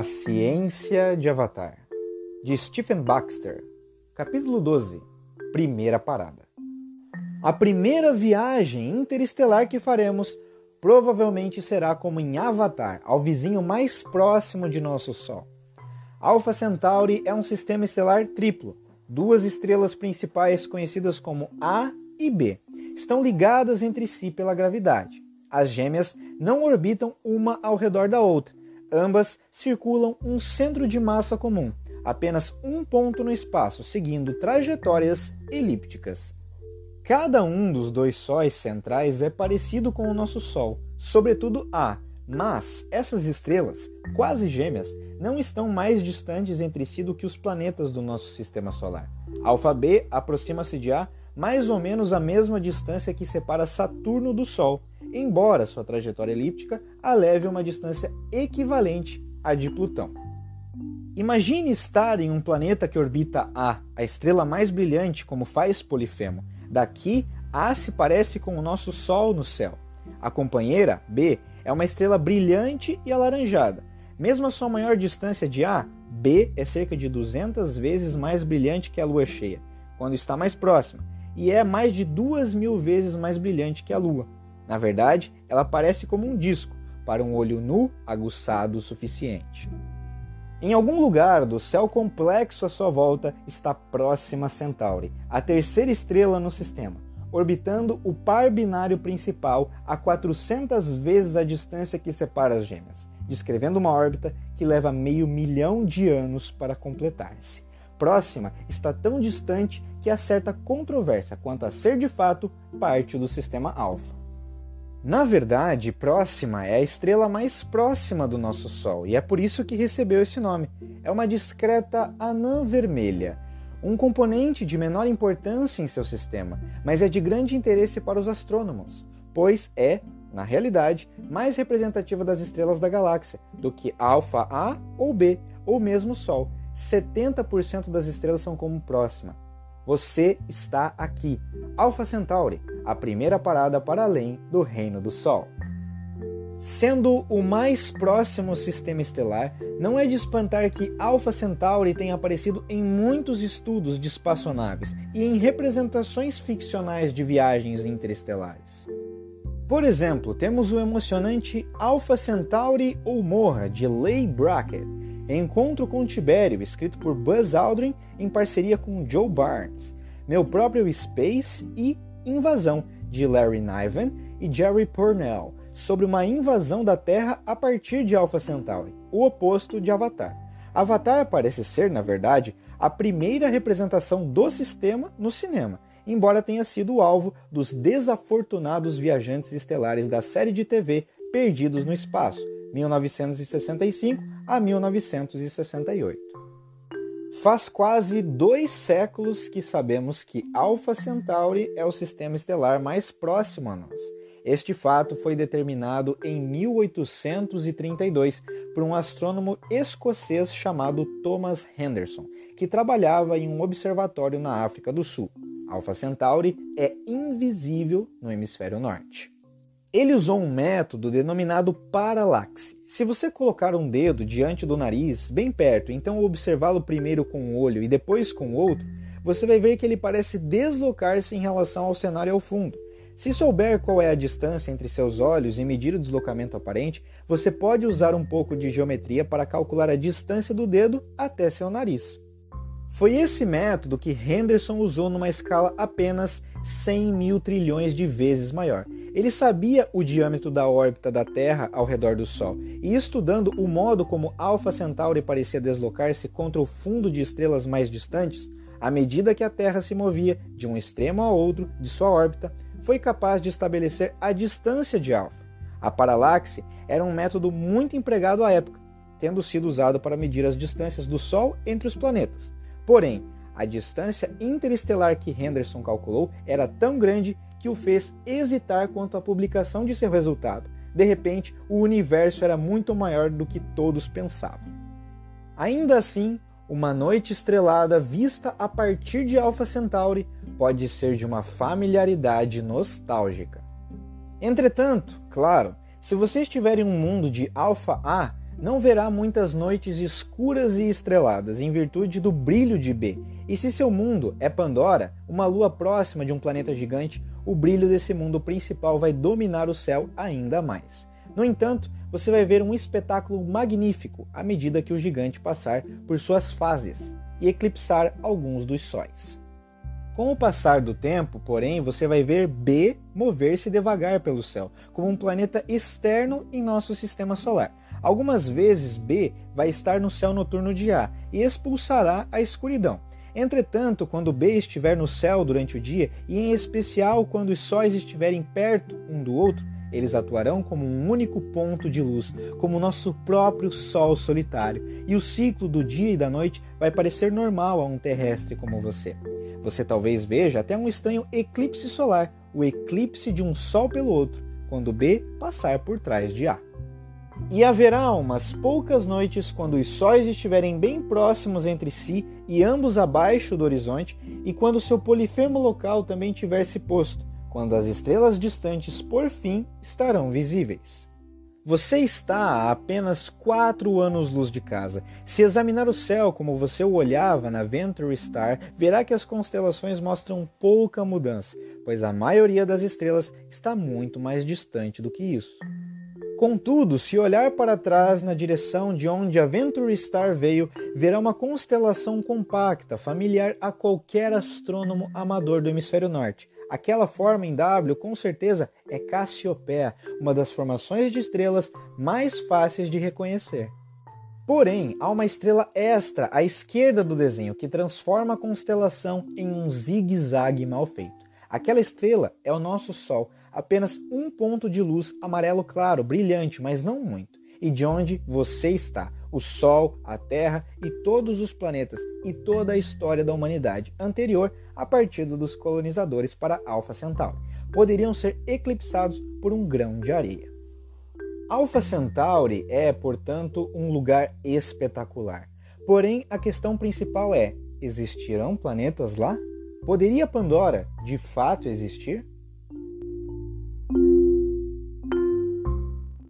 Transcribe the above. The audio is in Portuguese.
A Ciência de Avatar, de Stephen Baxter, capítulo 12 Primeira Parada. A primeira viagem interestelar que faremos provavelmente será como em Avatar, ao vizinho mais próximo de nosso Sol. Alpha Centauri é um sistema estelar triplo. Duas estrelas principais, conhecidas como A e B, estão ligadas entre si pela gravidade. As gêmeas não orbitam uma ao redor da outra, Ambas circulam um centro de massa comum, apenas um ponto no espaço, seguindo trajetórias elípticas. Cada um dos dois sóis centrais é parecido com o nosso Sol, sobretudo A, mas essas estrelas, quase gêmeas, não estão mais distantes entre si do que os planetas do nosso sistema solar. Alfa B aproxima-se de A mais ou menos a mesma distância que separa Saturno do Sol, embora sua trajetória elíptica a leve a uma distância equivalente à de Plutão. Imagine estar em um planeta que orbita A, a estrela mais brilhante, como faz Polifemo. Daqui, A se parece com o nosso Sol no céu. A companheira, B, é uma estrela brilhante e alaranjada. Mesmo a sua maior distância de A, B é cerca de 200 vezes mais brilhante que a Lua cheia, quando está mais próxima, e é mais de duas mil vezes mais brilhante que a Lua. Na verdade, ela parece como um disco para um olho nu aguçado o suficiente. Em algum lugar do céu complexo à sua volta está Próxima Centauri, a terceira estrela no sistema, orbitando o par binário principal a 400 vezes a distância que separa as gêmeas, descrevendo uma órbita que leva meio milhão de anos para completar-se. Próxima está tão distante que há certa controvérsia quanto a ser de fato parte do sistema Alfa. Na verdade, Próxima é a estrela mais próxima do nosso Sol e é por isso que recebeu esse nome. É uma discreta anã vermelha, um componente de menor importância em seu sistema, mas é de grande interesse para os astrônomos, pois é, na realidade, mais representativa das estrelas da galáxia do que Alfa A ou B, ou mesmo Sol. 70% das estrelas são como Próxima. Você está aqui. Alpha Centauri, a primeira parada para além do reino do Sol. Sendo o mais próximo sistema estelar, não é de espantar que Alpha Centauri tenha aparecido em muitos estudos de espaçonaves e em representações ficcionais de viagens interestelares. Por exemplo, temos o emocionante Alpha Centauri ou Morra de Leigh Brackett, Encontro com Tibério, escrito por Buzz Aldrin em parceria com Joe Barnes, Meu Próprio Space e Invasão, de Larry Niven e Jerry Purnell, sobre uma invasão da Terra a partir de Alpha Centauri, o oposto de Avatar. Avatar parece ser, na verdade, a primeira representação do sistema no cinema, embora tenha sido o alvo dos desafortunados viajantes estelares da série de TV Perdidos no Espaço, 1965 a 1968. Faz quase dois séculos que sabemos que Alpha Centauri é o sistema estelar mais próximo a nós. Este fato foi determinado em 1832 por um astrônomo escocês chamado Thomas Henderson, que trabalhava em um observatório na África do Sul. Alpha Centauri é invisível no hemisfério norte. Ele usou um método denominado paralaxe. Se você colocar um dedo diante do nariz, bem perto, então observá-lo primeiro com um olho e depois com o outro, você vai ver que ele parece deslocar-se em relação ao cenário ao fundo. Se souber qual é a distância entre seus olhos e medir o deslocamento aparente, você pode usar um pouco de geometria para calcular a distância do dedo até seu nariz. Foi esse método que Henderson usou numa escala apenas 100 mil trilhões de vezes maior. Ele sabia o diâmetro da órbita da Terra ao redor do Sol, e estudando o modo como Alpha Centauri parecia deslocar-se contra o fundo de estrelas mais distantes, à medida que a Terra se movia de um extremo a outro de sua órbita, foi capaz de estabelecer a distância de Alpha. A paralaxe era um método muito empregado à época, tendo sido usado para medir as distâncias do Sol entre os planetas. Porém, a distância interestelar que Henderson calculou era tão grande que o fez hesitar quanto à publicação de seu resultado. De repente, o universo era muito maior do que todos pensavam. Ainda assim, uma noite estrelada vista a partir de Alpha Centauri pode ser de uma familiaridade nostálgica. Entretanto, claro, se você estiver em um mundo de Alpha A, não verá muitas noites escuras e estreladas em virtude do brilho de B. E se seu mundo é Pandora, uma lua próxima de um planeta gigante, o brilho desse mundo principal vai dominar o céu ainda mais. No entanto, você vai ver um espetáculo magnífico à medida que o gigante passar por suas fases e eclipsar alguns dos sóis. Com o passar do tempo, porém, você vai ver B mover-se devagar pelo céu, como um planeta externo em nosso sistema solar. Algumas vezes B vai estar no céu noturno de A e expulsará a escuridão. Entretanto, quando B estiver no céu durante o dia, e em especial quando os sóis estiverem perto um do outro, eles atuarão como um único ponto de luz, como nosso próprio Sol solitário, e o ciclo do dia e da noite vai parecer normal a um terrestre como você. Você talvez veja até um estranho eclipse solar, o eclipse de um Sol pelo outro, quando B passar por trás de A. E haverá umas poucas noites quando os sóis estiverem bem próximos entre si e ambos abaixo do horizonte, e quando seu polifemo local também tiver se posto, quando as estrelas distantes por fim estarão visíveis. Você está a apenas quatro anos-luz de casa. Se examinar o céu como você o olhava na Venture Star, verá que as constelações mostram pouca mudança, pois a maioria das estrelas está muito mais distante do que isso. Contudo, se olhar para trás na direção de onde a Venture Star veio, verá uma constelação compacta, familiar a qualquer astrônomo amador do hemisfério norte. Aquela forma em W, com certeza, é Cassiopeia, uma das formações de estrelas mais fáceis de reconhecer. Porém, há uma estrela extra à esquerda do desenho que transforma a constelação em um zigue-zague mal feito. Aquela estrela é o nosso Sol, apenas um ponto de luz amarelo claro, brilhante, mas não muito. E de onde você está? O Sol, a Terra e todos os planetas e toda a história da humanidade anterior a partir dos colonizadores para Alpha Centauri poderiam ser eclipsados por um grão de areia. Alpha Centauri é, portanto, um lugar espetacular. Porém, a questão principal é: existirão planetas lá? Poderia Pandora de fato existir?